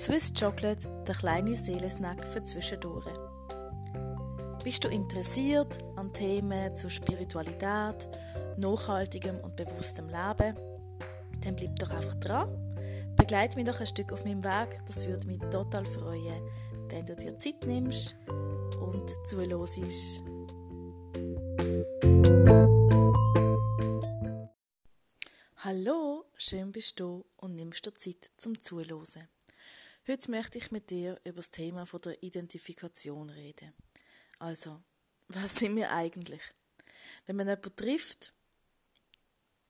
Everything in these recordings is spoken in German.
Swiss Chocolate, der kleine Seelensnack für zwischendurch. Bist du interessiert an Themen zur Spiritualität, nachhaltigem und bewusstem Leben? Dann bleib doch einfach dran. Begleite mich doch ein Stück auf meinem Weg. Das würde mich total freuen, wenn du dir Zeit nimmst und zuhörst. Hallo, schön bist du und nimmst dir Zeit zum Zuhören. Heute möchte ich mit dir über das Thema von der Identifikation reden. Also, was sind wir eigentlich? Wenn man jemanden trifft,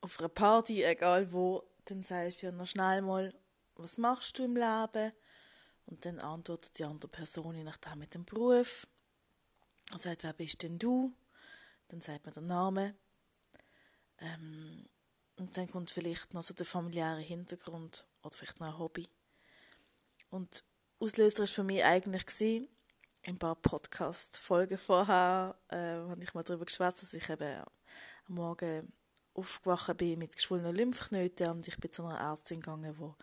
auf einer Party, egal wo, dann sagst du ja noch schnell mal, was machst du im Leben? Und dann antwortet die andere Person je nachdem mit dem Beruf. Und sagt, wer bist denn du? Dann sagt man den Namen. Ähm, und dann kommt vielleicht noch so der familiäre Hintergrund oder vielleicht noch ein Hobby. Und Auslöser war für mich eigentlich gewesen, ein paar Podcast-Folgen vorher, äh, habe ich mal darüber geschwätzt, dass ich eben am Morgen aufgewacht bin mit geschwollenen Lymphknoten und ich bin zu einer Ärztin gegangen, die war,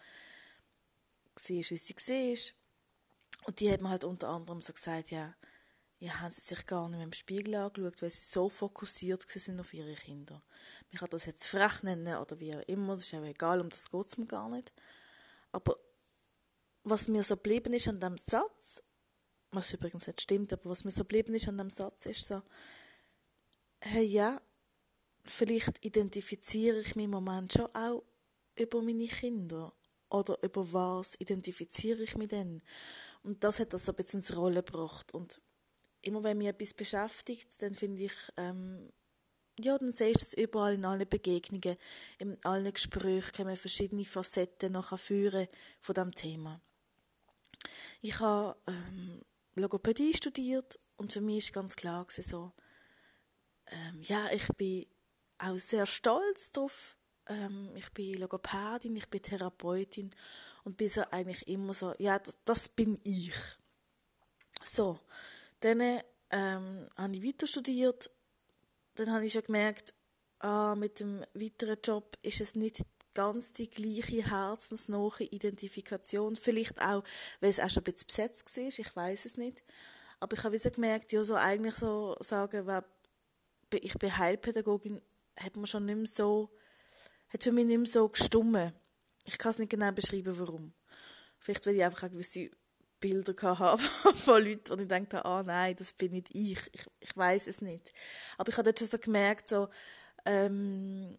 wie sie war. Und die hat mir halt unter anderem so gesagt, ja, ja, haben sie sich gar nicht mehr im Spiegel angeschaut, weil sie so fokussiert sind auf ihre Kinder. Man kann das jetzt frech nennen oder wie auch immer, das ist auch egal, um das geht es mir gar nicht. Aber was mir so geblieben ist an dem Satz, was übrigens nicht stimmt, aber was mir so geblieben ist an dem Satz, ist so, hey, ja, vielleicht identifiziere ich mich im Moment schon auch über meine Kinder. Oder über was identifiziere ich mich denn? Und das hat das so ein bisschen ins Rollen gebracht. Und immer wenn mich etwas beschäftigt, dann finde ich, ähm, ja, dann sehe ich das überall in allen Begegnungen, in allen Gesprächen kann man verschiedene Facetten noch führen von dem Thema. Ich habe ähm, Logopädie studiert und für mich ist ganz klar so, ähm, ja, ich bin auch sehr stolz darauf. Ähm, ich bin Logopädin, ich bin Therapeutin und bin so eigentlich immer so, ja, das, das bin ich. So, dann ähm, habe ich weiter studiert. Dann habe ich schon gemerkt, ah, mit dem weiteren Job ist es nicht ganz die gleiche herzensnahe Identifikation. Vielleicht auch, weil es auch schon ein bisschen besetzt war, ich weiß es nicht. Aber ich habe so gemerkt, ja, so eigentlich so sagen, ich bin Heilpädagogin, hat man schon nicht mehr so, hat für mich nicht mehr so gestummen. Ich kann es nicht genau beschreiben, warum. Vielleicht, weil ich einfach eine gewisse Bilder gehabt von Leuten, wo ich dachte, ah nein, das bin nicht ich. Ich, ich weiß es nicht. Aber ich habe dort schon so gemerkt, so, ähm,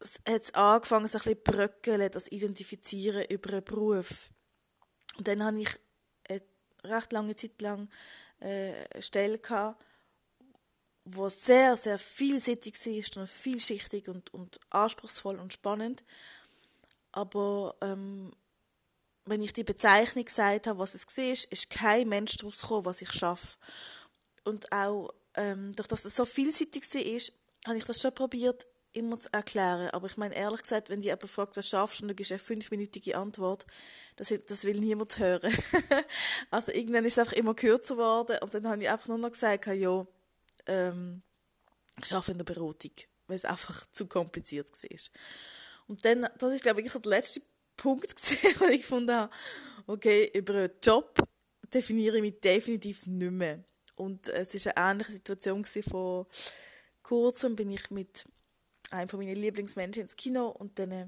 es hat angefangen, so ein bisschen bröckeln, das Identifizieren über einen Beruf. Und dann habe ich eine recht lange Zeit lang äh, eine Stelle gehabt, wo sehr, sehr vielseitig war und vielschichtig und, und anspruchsvoll und spannend. Aber ähm, wenn ich die Bezeichnung gesagt habe, was es war, ist kein Mensch daraus gekommen, was ich schaffe. Und auch, ähm, durch dass es so vielseitig war, habe ich das schon probiert, immer zu erklären. Aber ich meine, ehrlich gesagt, wenn die jemand fragt, was schaffst du, und du gibst eine fünfminütige Antwort, das, das will niemand hören. also irgendwann ist es einfach immer kürzer geworden und dann habe ich einfach nur noch gesagt, ja, ähm, ich arbeite in der Beratung, weil es einfach zu kompliziert war. Und dann, das ist glaube ich so der letzte Punkt wo ich gefunden habe, okay, über einen Job definiere ich mich definitiv nicht mehr. Und es war eine ähnliche Situation von kurzem bin ich mit einem von meinen Lieblingsmenschen ins Kino und dann äh,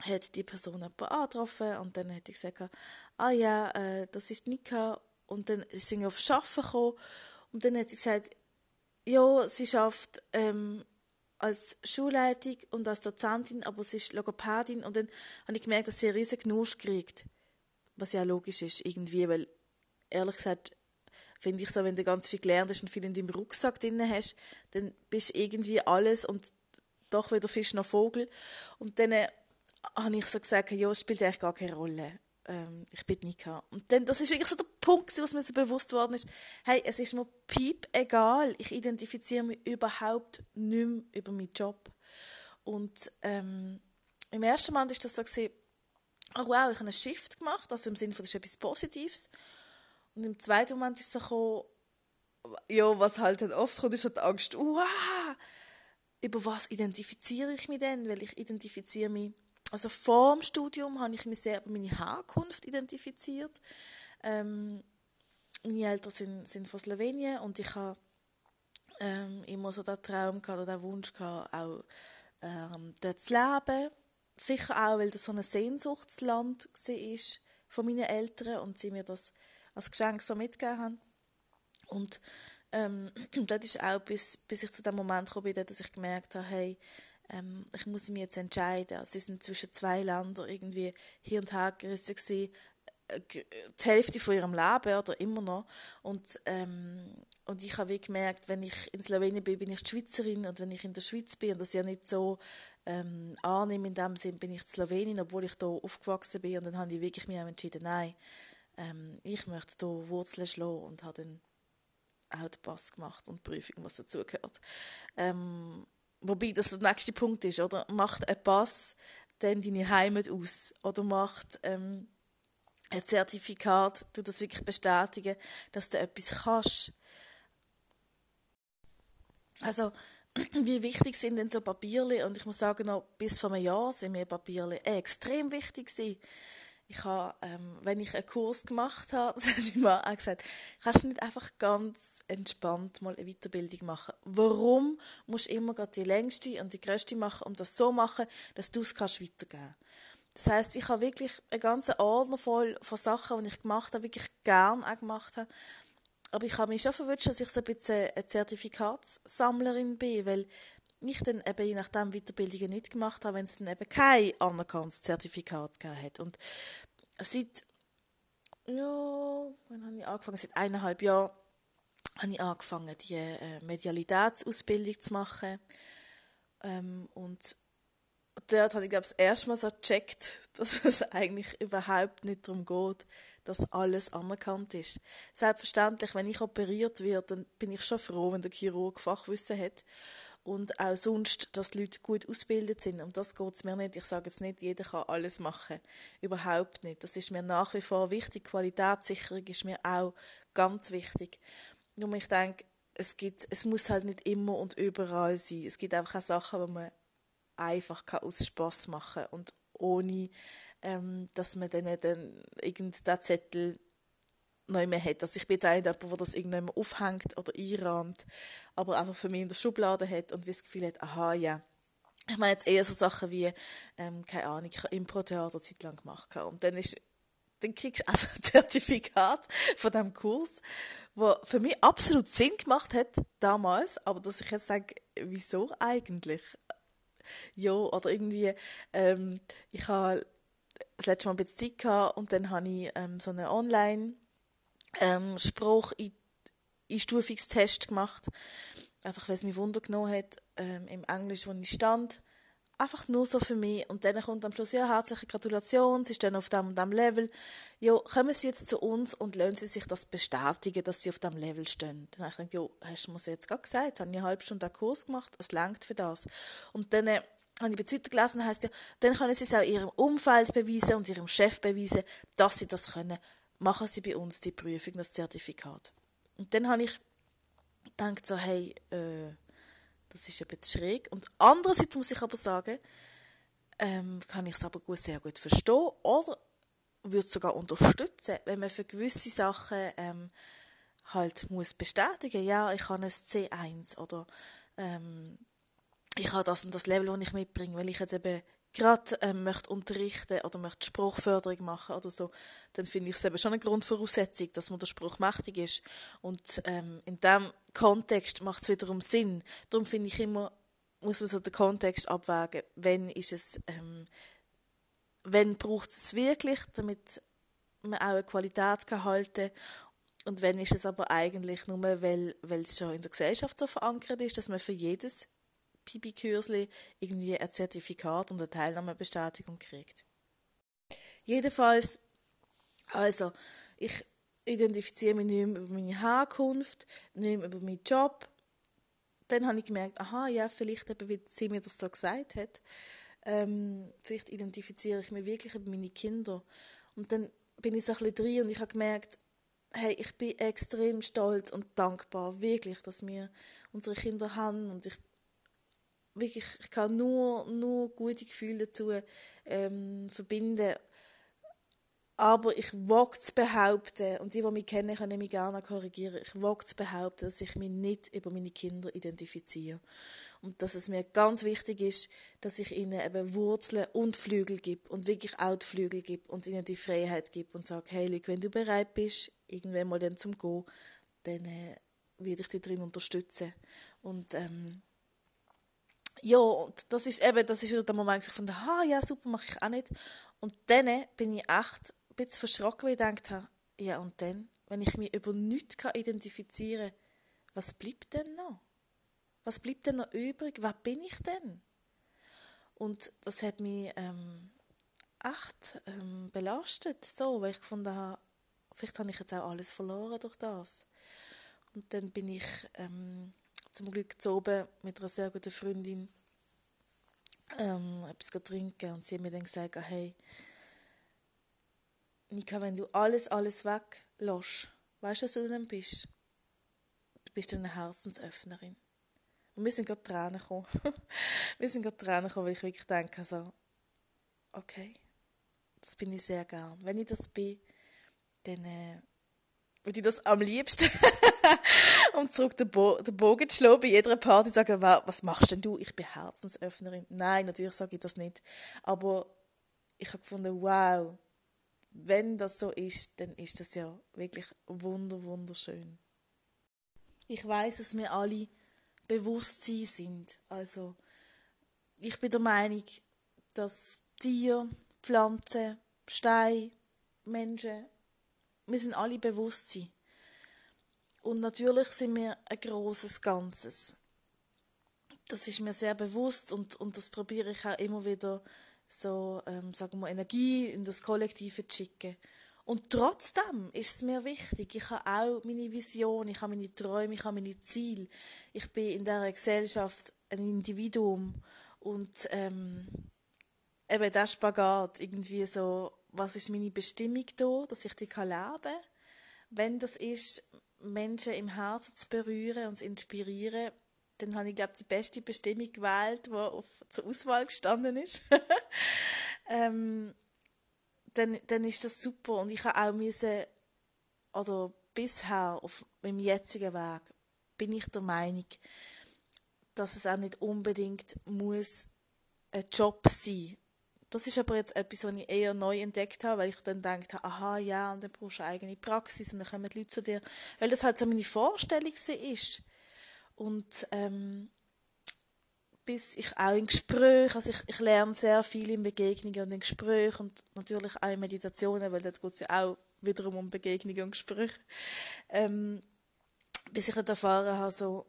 hat die Person jemanden angetroffen und dann hat ich gesagt, ah ja, äh, das ist Nika. Und dann ist sie auf Arbeiten gekommen und dann hat sie gesagt, ja, sie schafft ähm, als Schulleitung und als Dozentin, aber sie ist Logopädin. Und dann habe ich gemerkt, dass sie einen riesen Genusch kriegt, was ja logisch ist irgendwie, weil ehrlich gesagt finde ich so, wenn du ganz viel gelernt hast und viel in deinem Rucksack drin hast, dann bist du irgendwie alles und doch weder Fisch noch Vogel. Und dann äh, habe ich so gesagt, ja, es spielt eigentlich gar keine Rolle. Ähm, ich bin Nika. Und dann, das ist wirklich so der Punkt, was mir so bewusst worden ist. Hey, es ist mir piep egal. Ich identifiziere mich überhaupt nicht mehr über meinen Job. Und ähm, im ersten Moment ist das so gewesen, oh wow, ich habe einen Shift gemacht, also im Sinne von, das ist etwas Positives. Und im zweiten Moment ist es so gekommen, ja, was halt dann oft kommt, ist halt die Angst, wow, über was identifiziere ich mich denn? Weil ich identifiziere mich also vor dem Studium habe ich mich sehr über meine Herkunft identifiziert. Ähm, meine Eltern sind, sind von Slowenien und ich habe ähm, immer so den Traum gehabt oder den Wunsch gehabt, auch ähm, dort zu leben. Sicher auch, weil das so ein Sehnsuchtsland war von meinen Eltern und sie mir das als Geschenk so mitgegeben haben. Und ähm, das ist auch, bis, bis ich zu dem Moment gekommen bin, dass ich gemerkt habe, hey, ähm, ich muss mich jetzt entscheiden. Also, sie sind zwischen zwei Ländern irgendwie hier und her gerissen gewesen, äh, die Hälfte von ihrem Leben oder immer noch. Und, ähm, und ich habe gemerkt, wenn ich in Slowenien bin, bin ich die Schweizerin und wenn ich in der Schweiz bin, und das ja nicht so ähm, annehme in dem Sinn, bin ich die Slowenin, obwohl ich hier aufgewachsen bin. Und dann habe ich wirklich mir entschieden, nein, ähm, ich möchte hier Wurzeln schlagen und habe dann auch den Pass gemacht und die Prüfung, was dazugehört. Ähm, wobei das der nächste Punkt ist, oder? Macht ein Pass dann deine Heimat aus? Oder macht ähm, ein Zertifikat, du das wirklich bestätigen, dass du etwas kannst? Also, wie wichtig sind denn so Papierli? Und ich muss sagen, noch bis vor einem Jahr sind mir Papierli extrem wichtig gewesen ich habe, ähm, wenn ich einen Kurs gemacht habe, das hat meine Mann auch gesagt, kannst du nicht einfach ganz entspannt mal eine Weiterbildung machen. Warum musst du immer gerade die längste und die größte machen und das so machen, dass du es kannst weitergeben Das heißt, ich habe wirklich einen ganzen Ordner voll von Sachen, die ich gemacht habe, wirklich gern auch gemacht habe. Aber ich habe mich schon verwünscht, dass ich so ein bisschen eine Zertifikatssammlerin bin, weil ich dann eben je nachdem Weiterbildungen nicht gemacht habe, wenn es dann eben kein anerkanntes Zertifikat gegeben hat. Und seit, ja, wann habe ich angefangen? Seit eineinhalb Jahren habe ich angefangen, die äh, Medialitätsausbildung zu machen. Ähm, und dort habe ich, glaube ich, das erste Mal so gecheckt, dass es eigentlich überhaupt nicht darum geht, dass alles anerkannt ist. Selbstverständlich, wenn ich operiert werde, dann bin ich schon froh, wenn der Chirurg Fachwissen hat und auch sonst, dass die Leute gut ausgebildet sind. Um das geht es mir nicht. Ich sage jetzt nicht, jeder kann alles machen. Überhaupt nicht. Das ist mir nach wie vor wichtig. Qualitätssicherung ist mir auch ganz wichtig. Nur ich denke, es, gibt, es muss halt nicht immer und überall sein. Es gibt einfach auch Sachen, die man einfach aus Spass machen kann und ohne, ähm, dass man dann, dann irgendeinen Zettel noch mehr hat. Also ich bin jetzt auch nicht jemand, der das irgendjemand aufhängt oder einrahmt, aber einfach für mich in der Schublade hat und wie das Gefühl hat, aha, ja. Ich meine jetzt eher so Sachen wie, ähm, keine Ahnung, ich habe Impro-Theater Zeit lang gemacht und dann ist dann kriegst du also ein Zertifikat von diesem Kurs, wo für mich absolut Sinn gemacht hat damals, aber dass ich jetzt denke, wieso eigentlich? Ja, oder irgendwie, ähm, ich habe das letzte Mal ein bisschen Zeit gehabt und dann habe ich ähm, so eine Online- ähm, Spruch in Einstufungstest gemacht. Einfach, weil es mich Wunder genommen hat, ähm, im Englisch, wo ich stand. Einfach nur so für mich. Und dann kommt am Schluss, ja, herzliche Gratulation, Sie stehen auf dem und dem Level. Ja, kommen Sie jetzt zu uns und lassen Sie sich das bestätigen, dass Sie auf dem Level stehen. Dann habe ich gedacht, ja, hast du mir jetzt gerade gesagt, jetzt habe ich eine halbe Stunde einen Kurs gemacht, es langt für das. Und dann, äh, habe ich bei Twitter gelesen, heisst ja, dann können Sie es auch Ihrem Umfeld beweisen und Ihrem Chef beweisen, dass Sie das können machen sie bei uns die Prüfung, das Zertifikat. Und dann habe ich gedacht so, hey, äh, das ist ein bisschen schräg. Und andererseits muss ich aber sagen, ähm, kann ich es aber gut, sehr gut verstehen oder würde es sogar unterstützen, wenn man für gewisse Sachen ähm, halt muss bestätigen, ja, ich habe ein C1 oder ähm, ich habe das und das Level, das ich mitbringe, weil ich jetzt eben gerade ähm, möchte unterrichten oder möchte Spruchförderung machen oder so, dann finde ich es eben schon eine Grundvoraussetzung, dass man der Spruch mächtig ist. Und ähm, in dem Kontext macht es wiederum Sinn. Darum finde ich immer, muss man so den Kontext abwägen, wenn ist es, ähm, wenn braucht es wirklich, damit man auch eine Qualität kann halten und wenn ist es aber eigentlich nur, weil, weil es schon in der Gesellschaft so verankert ist, dass man für jedes Pipi-Kürsli irgendwie ein Zertifikat und eine Teilnahmebestätigung kriegt. Jedenfalls, also, ich identifiziere mich nicht mehr über meine Herkunft, nicht mehr über meinen Job. Dann habe ich gemerkt, aha, ja, vielleicht eben, wie sie mir das so gesagt hat, ähm, vielleicht identifiziere ich mich wirklich über meine Kinder. Und dann bin ich so ein bisschen drin und ich habe gemerkt, hey, ich bin extrem stolz und dankbar, wirklich, dass wir unsere Kinder haben und ich wirklich, ich kann nur, nur gute Gefühle dazu ähm, verbinden. Aber ich wage zu behaupten, und die, die mich kennen, können mich gerne korrigieren, ich wage zu behaupten, dass ich mich nicht über meine Kinder identifiziere. Und dass es mir ganz wichtig ist, dass ich ihnen eben Wurzeln und Flügel gebe und wirklich auch die Flügel gebe und ihnen die Freiheit gebe und sage, hey, Luke, wenn du bereit bist, irgendwann mal dann zum Gehen, dann äh, werde ich dich darin unterstützen. Und ähm, ja, und das ist eben, das ist wieder der Moment, wo ich fand, ah, ja, super, mache ich auch nicht. Und dann bin ich echt ein bisschen verschrocken, weil ich gedacht habe, ja, und dann, wenn ich mich über nichts identifizieren kann, was bleibt denn noch? Was bleibt denn noch übrig? Wer bin ich denn? Und das hat mich ähm, echt ähm, belastet, so, weil ich gefunden habe, vielleicht habe ich jetzt auch alles verloren durch das. Und dann bin ich ähm, zum Glück zu oben mit einer sehr guten Freundin ähm, etwas trinken und sie hat mir dann gesagt, hey, Nika, wenn du alles, alles weglässt, weißt du, was du denn bist? Du bist eine Herzensöffnerin. Und wir sind gerade Tränen gekommen. wir sind gerade Tränen gekommen, weil ich wirklich denke, also, okay, das bin ich sehr gern. Wenn ich das bin, dann äh, würde ich das am liebsten, um zurück den, Bo den Bogen zu schlagen, bei jeder Party sagen, was machst denn du? Ich bin Herzensöffnerin. Nein, natürlich sage ich das nicht. Aber ich habe gefunden, wow, wenn das so ist, dann ist das ja wirklich wunder, wunderschön. Ich weiß, dass wir alle Bewusstsein sind. Also, ich bin der Meinung, dass Tiere, Pflanzen, Steine, Menschen, wir sind alle Bewusstsein. Und natürlich sind wir ein großes Ganzes. Das ist mir sehr bewusst und, und das probiere ich auch immer wieder so, ähm, sagen wir, Energie in das Kollektive zu schicken. Und trotzdem ist es mir wichtig, ich habe auch meine Vision, ich habe meine Träume, ich habe meine Ziele. Ich bin in dieser Gesellschaft ein Individuum und ähm, eben der Spagat, irgendwie so, was ist meine Bestimmung da, dass ich die kann leben Wenn das ist, Menschen im Herzen zu berühren und zu inspirieren, dann habe ich, glaube die beste Bestimmung gewählt, die auf, zur Auswahl gestanden ist. ähm, dann, dann ist das super. Und ich habe auch müssen, oder bisher auf meinem jetzigen Weg, bin ich der Meinung, dass es auch nicht unbedingt muss ein Job sein das ist aber jetzt etwas, was ich eher neu entdeckt habe, weil ich dann gedacht habe, aha, ja, und dann brauchst du eine eigene Praxis und dann kommen die Leute zu dir, weil das halt so meine Vorstellung ist. Und ähm, bis ich auch in Gesprächen, also ich, ich lerne sehr viel in Begegnungen und in Gesprächen und natürlich auch in Meditationen, weil dort geht es ja auch wiederum um Begegnungen und Gespräche. Ähm, bis ich dann erfahren habe, so,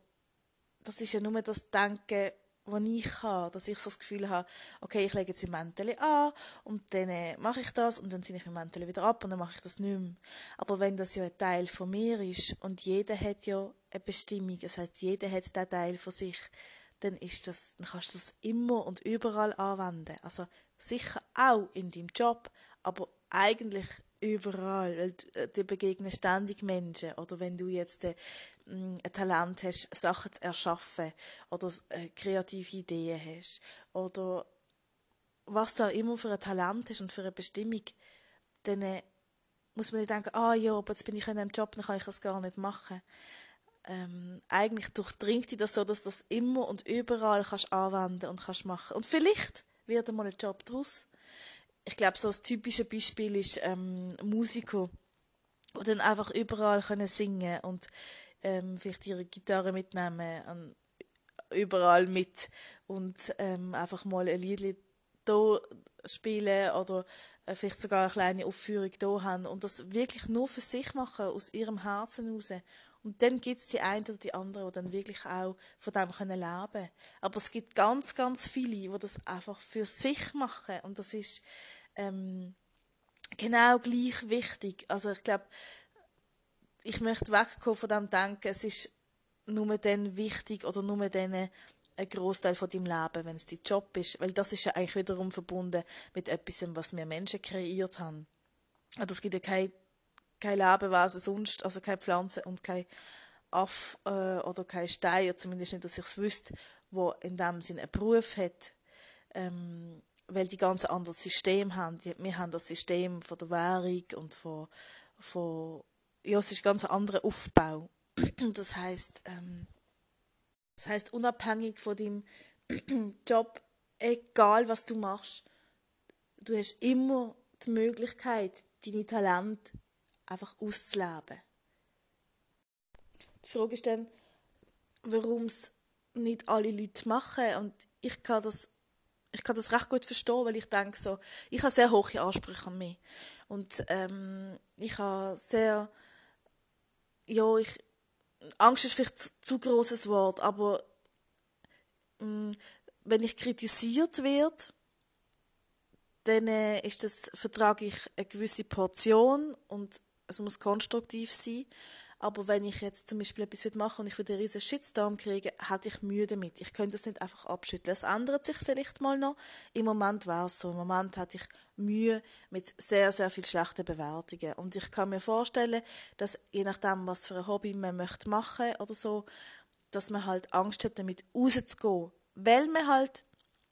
das ist ja nur das Denken, was ich habe, dass ich so das Gefühl habe, okay, ich lege jetzt mein Mäntel an und dann äh, mache ich das und dann ziehe ich mein Mäntel wieder ab und dann mache ich das nicht mehr. Aber wenn das ja ein Teil von mir ist und jeder hat ja eine Bestimmung, das heißt, jeder hat diesen Teil von sich, dann ist das, dann kannst du das immer und überall anwenden. Also sicher auch in deinem Job, aber eigentlich überall, weil äh, du begegnest ständig Menschen. Oder wenn du jetzt äh, ein Talent hast, Sachen zu erschaffen oder äh, kreative Ideen hast oder was du auch immer für ein Talent hast und für eine Bestimmung, dann äh, muss man nicht denken, ah ja, aber jetzt bin ich in einem Job, dann kann ich das gar nicht machen ähm, eigentlich durchdringt dich das so, dass du das immer und überall kannst anwenden und kannst machen. Und vielleicht wird einmal ein Job daraus. Ich glaube, so ein typisches Beispiel ist ähm, Musiker, die dann einfach überall können singen und ähm, vielleicht ihre Gitarre mitnehmen und überall mit und ähm, einfach mal ein Lied da spielen oder äh, vielleicht sogar eine kleine Aufführung da haben und das wirklich nur für sich machen, aus ihrem Herzen heraus und dann gibt es die einen oder die anderen, die dann wirklich auch von dem können leben können. Aber es gibt ganz, ganz viele, die das einfach für sich machen. Und das ist ähm, genau gleich wichtig. Also ich glaube, ich möchte wegkommen von dem Denken, es ist nur dann wichtig oder nur dann ein Großteil von deinem Leben, wenn es dein Job ist, weil das ist ja eigentlich wiederum verbunden mit etwas, was wir Menschen kreiert haben. Also es gibt ja keine kein Lebewesen sonst, also keine Pflanze und kein Aff äh, oder kein Stein, zumindest nicht, dass ich es wüsste, wo in dem Sinne einen Beruf hat, ähm, weil die ganz anderes System haben. Wir haben das System von der Währung und von, von ja, es ist ein ganz anderer Aufbau. Das heißt, ähm, das heißt unabhängig von deinem Job, egal was du machst, du hast immer die Möglichkeit, deine Talente einfach auszuleben. Die Frage ist dann, warum es nicht alle Leute machen und ich kann das ich kann das recht gut verstehen, weil ich denke so, ich habe sehr hohe Ansprüche an mich und ähm, ich habe sehr, ja, ich, Angst ist vielleicht zu, zu großes Wort, aber ähm, wenn ich kritisiert werde, dann äh, ist das, vertrage ich eine gewisse Portion und es muss konstruktiv sein. Aber wenn ich jetzt zum Beispiel etwas machen und ich würde einen riesen Shitstorm kriegen, hätte ich Mühe damit. Ich könnte das nicht einfach abschütteln. Es ändert sich vielleicht mal noch. Im Moment war es so. Im Moment hatte ich Mühe mit sehr, sehr viel schlechten Bewertungen. Und ich kann mir vorstellen, dass je nachdem, was für ein Hobby man möchte machen oder so, dass man halt Angst hat, damit rauszugehen. Weil man halt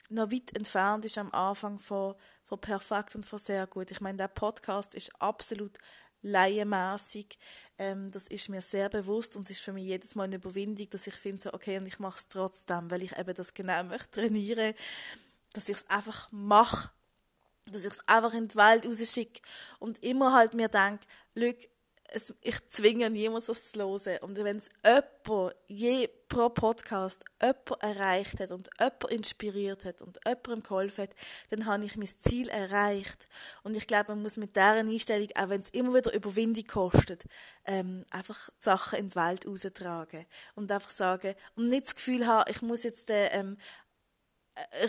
noch weit entfernt ist am Anfang von, von perfekt und von sehr gut. Ich meine, der Podcast ist absolut laienmässig. Ähm, das ist mir sehr bewusst und es ist für mich jedes Mal eine Überwindung, dass ich finde, so, okay, und ich mache es trotzdem, weil ich eben das genau möchte trainieren, dass ich es einfach mache, dass ich es einfach in die Welt rausschicke und immer halt mir denke, es, ich zwinge niemanden, das zu hören. Und wenn es jemand je pro Podcast jemand erreicht hat und jemand inspiriert hat und jemandem geholfen hat, dann habe ich mein Ziel erreicht. Und ich glaube, man muss mit dieser Einstellung, auch wenn es immer wieder Überwindung kostet, ähm, einfach die Sachen in die Welt raustragen. Und einfach sagen, und nicht das Gefühl haben, ich muss jetzt äh, ähm,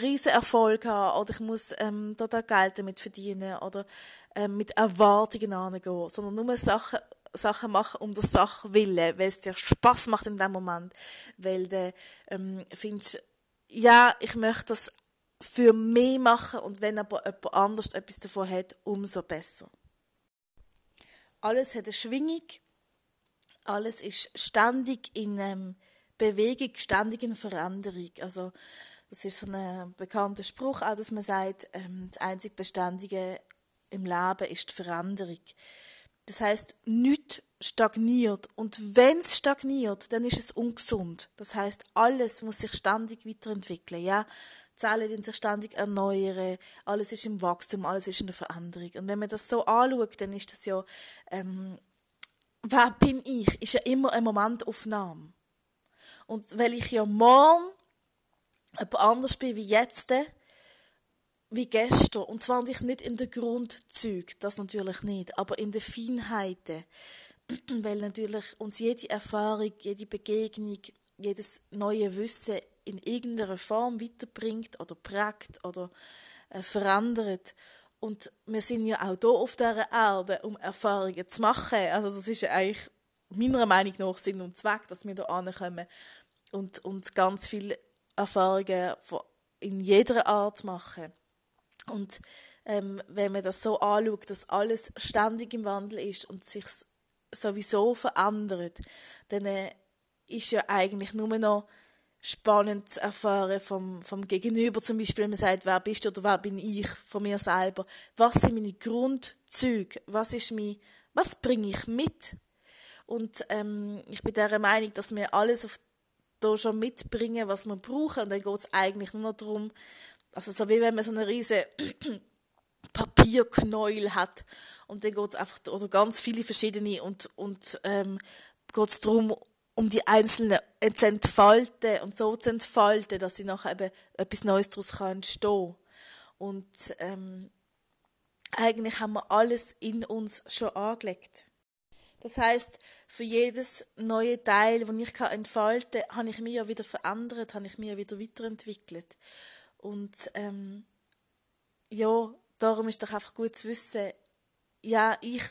riesen Erfolg haben oder ich muss ähm, total Geld damit verdienen oder ähm, mit Erwartungen angehen, sondern nur Sachen Sachen machen um der Sache willen, weil es dir Spaß macht in dem Moment, weil du ähm, findest, ja, ich möchte das für mich machen und wenn aber jemand anders etwas davon hat, umso besser. Alles hat eine Schwingung, alles ist ständig in ähm, Bewegung, ständig in Veränderung. Also das ist so ein bekannter Spruch, auch dass man sagt, ähm, das einzig Beständige im Leben ist die Veränderung. Das heißt, nichts stagniert. Und wenn es stagniert, dann ist es ungesund. Das heißt, alles muss sich ständig weiterentwickeln. Ja, Zellen die sich ständig erneuern. Alles ist im Wachstum, alles ist in der Veränderung. Und wenn man das so anschaut, dann ist das ja, ähm, wer bin ich? Ist ja immer eine Momentaufnahme. Und weil ich ja morgen jemand anders bin wie jetzt, wie gestern. Und zwar nicht in den Grundzügen, das natürlich nicht, aber in den Feinheiten. Weil natürlich uns jede Erfahrung, jede Begegnung, jedes neue Wissen in irgendeiner Form weiterbringt oder prägt oder äh, verändert. Und wir sind ja auch hier auf dieser Erde, um Erfahrungen zu machen. Also das ist ja eigentlich meiner Meinung nach Sinn und Zweck, dass wir hier ankommen und, und ganz viele Erfahrungen in jeder Art machen. Und ähm, wenn man das so anschaut, dass alles ständig im Wandel ist und sich sowieso verändert, dann äh, ist ja eigentlich nur noch spannend zu erfahren vom, vom Gegenüber. Zum Beispiel, wenn man sagt, wer bist du oder wer bin ich von mir selber? Was sind meine Grundzüge? Was was bringe ich mit? Und ähm, ich bin der Meinung, dass wir alles auf da schon mitbringen, was wir brauchen. Und dann geht es eigentlich nur noch darum, also so wie wenn man so eine riesige Papierknäuel hat und dann geht es einfach, oder ganz viele verschiedene und, und ähm, geht darum, um die einzelnen zu entfalten und so zu entfalten, dass sie nachher eben etwas Neues daraus kann entstehen Und ähm, eigentlich haben wir alles in uns schon angelegt. Das heißt, für jedes neue Teil, das ich entfalten kann, habe ich mich ja wieder verändert, habe ich mich ja wieder weiterentwickelt. Und ähm, ja, darum ist doch einfach gut zu wissen, ja, ich,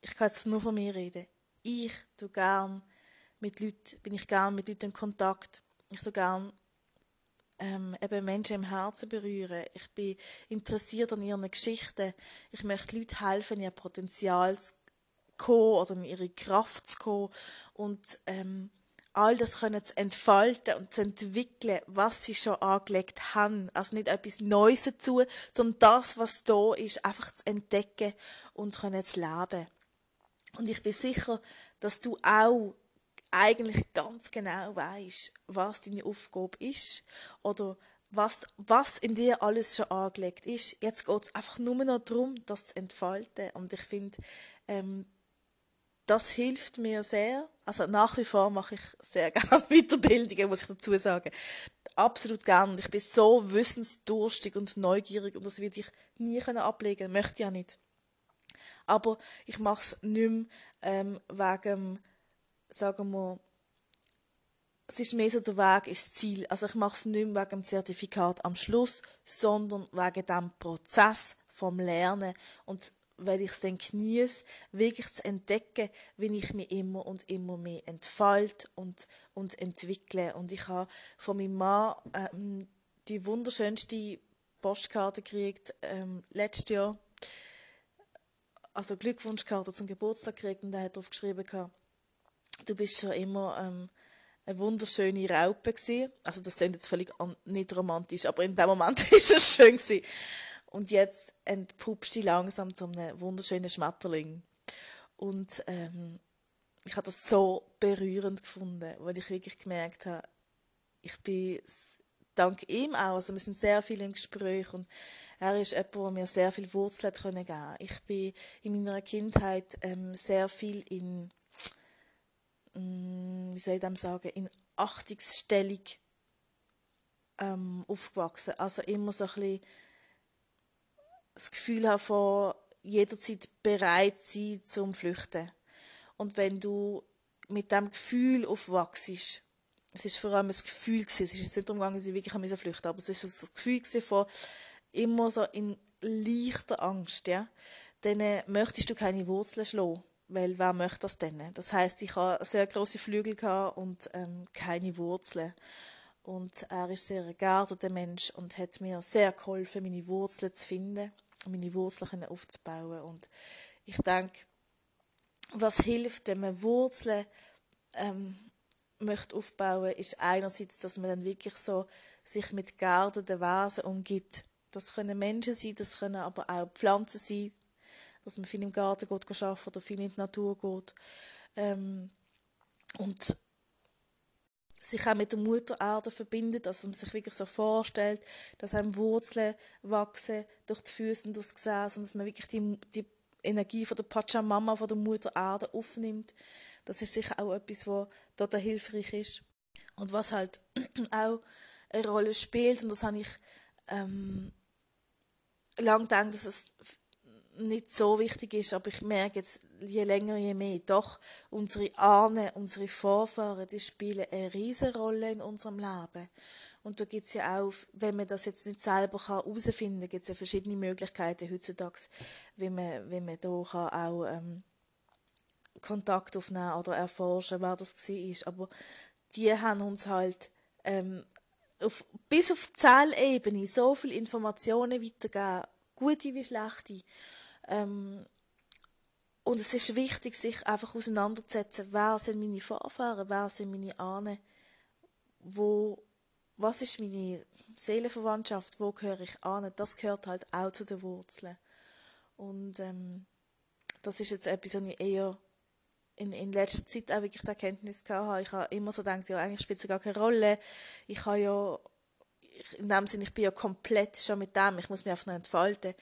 ich kann jetzt nur von mir reden. Ich tu gern mit Leuten, bin ich gern mit Leuten in Kontakt. Ich tu gern ähm, eben Menschen im Herzen berühren. Ich bin interessiert an ihren Geschichten. Ich möchte Leuten helfen, ihr Potenzial zu kommen oder in ihre Kraft zu kommen. Und ähm, all das können zu entfalten und zu entwickeln, was sie schon angelegt haben. Also nicht etwas Neues dazu, sondern das, was da ist, einfach zu entdecken und können zu leben. Und ich bin sicher, dass du auch eigentlich ganz genau weißt, was deine Aufgabe ist oder was, was in dir alles schon angelegt ist. Jetzt geht es einfach nur noch darum, das zu entfalten. Und ich finde, ähm, das hilft mir sehr. Also nach wie vor mache ich sehr gerne Weiterbildungen, muss ich dazu sagen. Absolut gerne. Und ich bin so wissensdurstig und neugierig und das werde ich nie ablegen Möchte ich ja nicht. Aber ich mache es nicht mehr ähm, wegen, sagen wir, es ist mehr so der Weg ins Ziel. Also ich mache es nicht mehr wegen dem Zertifikat am Schluss, sondern wegen dem Prozess vom Lernen und weil ich es dann genieße, wirklich zu entdecken, wie ich mich immer und immer mehr entfalte und, und entwickle. Und ich habe von meinem Mann ähm, die wunderschönste Postkarte gekriegt, ähm, letztes Jahr. Also Glückwunschkarte zum Geburtstag gekriegt und er hat darauf geschrieben, du bist schon immer ähm, eine wunderschöne Raupe gewesen. Also das klingt jetzt völlig nicht romantisch, aber in dem Moment ist es schön gewesen. Und jetzt entpuppst du langsam zu einem wunderschönen Schmetterling. Und ähm, ich habe das so berührend gefunden, weil ich wirklich gemerkt habe, ich bin dank ihm auch, also wir sind sehr viel im Gespräch und er ist jemand, der mir sehr viel Wurzeln geben konnte. Ich bin in meiner Kindheit ähm, sehr viel in, ähm, wie soll ich dem sagen, in Achtungsstellung ähm, aufgewachsen. Also immer so ein bisschen das Gefühl habe von jederzeit bereit sein zum Flüchten. Und wenn du mit dem Gefühl aufwachst, es ist vor allem ein Gefühl gewesen, es ist nicht darum gegangen, dass ich wirklich flüchten musste, aber es ist das Gefühl von immer so in leichter Angst, ja, dann äh, möchtest du keine Wurzeln schlagen, weil wer möchte das denn? Das heißt, ich habe sehr große Flügel und ähm, keine Wurzeln. Und er ist sehr ein geerdeter Mensch und hat mir sehr geholfen, meine Wurzeln zu finden meine Wurzeln aufzubauen. Und ich denke, was hilft, wenn man Wurzeln ähm, möchte aufbauen, ist einerseits, dass man dann wirklich so sich mit geerdeten Wesen umgibt. Das können Menschen sein, das können aber auch Pflanzen sein, dass man viel im Garten geht arbeiten oder viel in die Natur geht. Ähm, und sich auch mit der Mutter Erde verbindet, dass man sich wirklich so vorstellt, dass einem Wurzeln wachsen durch die Füße und durchs Gesäß und dass man wirklich die, die Energie von der Pachamama, von der Mutter Erde aufnimmt. Das ist sicher auch etwas, was total hilfreich ist. Und was halt auch eine Rolle spielt, und das habe ich ähm, lang gedacht, dass es nicht so wichtig ist, aber ich merke jetzt je länger, je mehr, doch, unsere Ahnen, unsere Vorfahren, die spielen eine riesige Rolle in unserem Leben. Und da gibt's ja auch, wenn man das jetzt nicht selber herausfinden kann, gibt's ja verschiedene Möglichkeiten heutzutage, wie man, wie man da auch ähm, Kontakt aufnehmen oder erforschen, wer das war. Aber die haben uns halt ähm, auf, bis auf Zellebene so viele Informationen weitergegeben, gute wie schlechte. Ähm, und es ist wichtig, sich einfach auseinanderzusetzen, wer sind meine Vorfahren, wer sind meine Ahnen, wo, was ist meine Seelenverwandtschaft, wo gehöre ich an, das gehört halt auch zu den Wurzeln. Und ähm, das ist jetzt etwas, was ich eher in, in letzter Zeit auch wirklich die Erkenntnis habe. Ich habe immer so gedacht, ja, eigentlich spielt es gar keine Rolle. Ich habe ja, in dem Sinne, ich bin ja komplett schon mit dem, ich muss mich einfach noch entfalten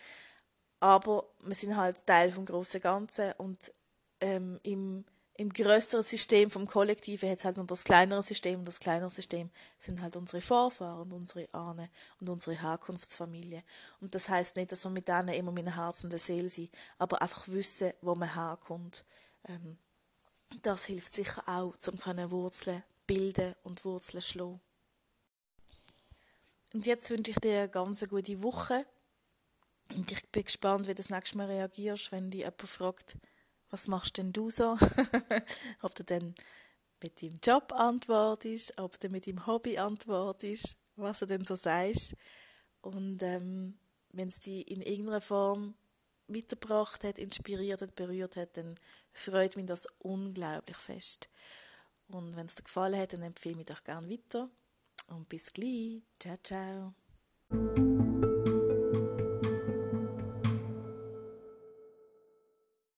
aber wir sind halt Teil vom großen Ganzen und ähm, im, im größeren System vom Kollektiven hat es halt noch das kleinere System und das kleinere System sind halt unsere Vorfahren und unsere Ahnen und unsere Herkunftsfamilie. Und das heißt nicht, dass wir mit denen immer mit Herz und der Seele sind, aber einfach wissen, wo man herkommt. Ähm, das hilft sicher auch, zum können Wurzeln bilden und Wurzeln schlagen. Und jetzt wünsche ich dir eine ganz gute Woche und ich bin gespannt, wie du das nächste Mal reagierst, wenn dich jemand fragt, was machst denn du so? ob du dann mit deinem Job antwortest, ob du mit deinem Hobby antwortest, was du denn so sagst. Und ähm, wenn es dich in irgendeiner Form weitergebracht hat, inspiriert hat, berührt hat, dann freut mich das unglaublich fest. Und wenn es dir gefallen hat, dann empfehle ich mich doch gerne weiter. Und bis gleich. Ciao, ciao.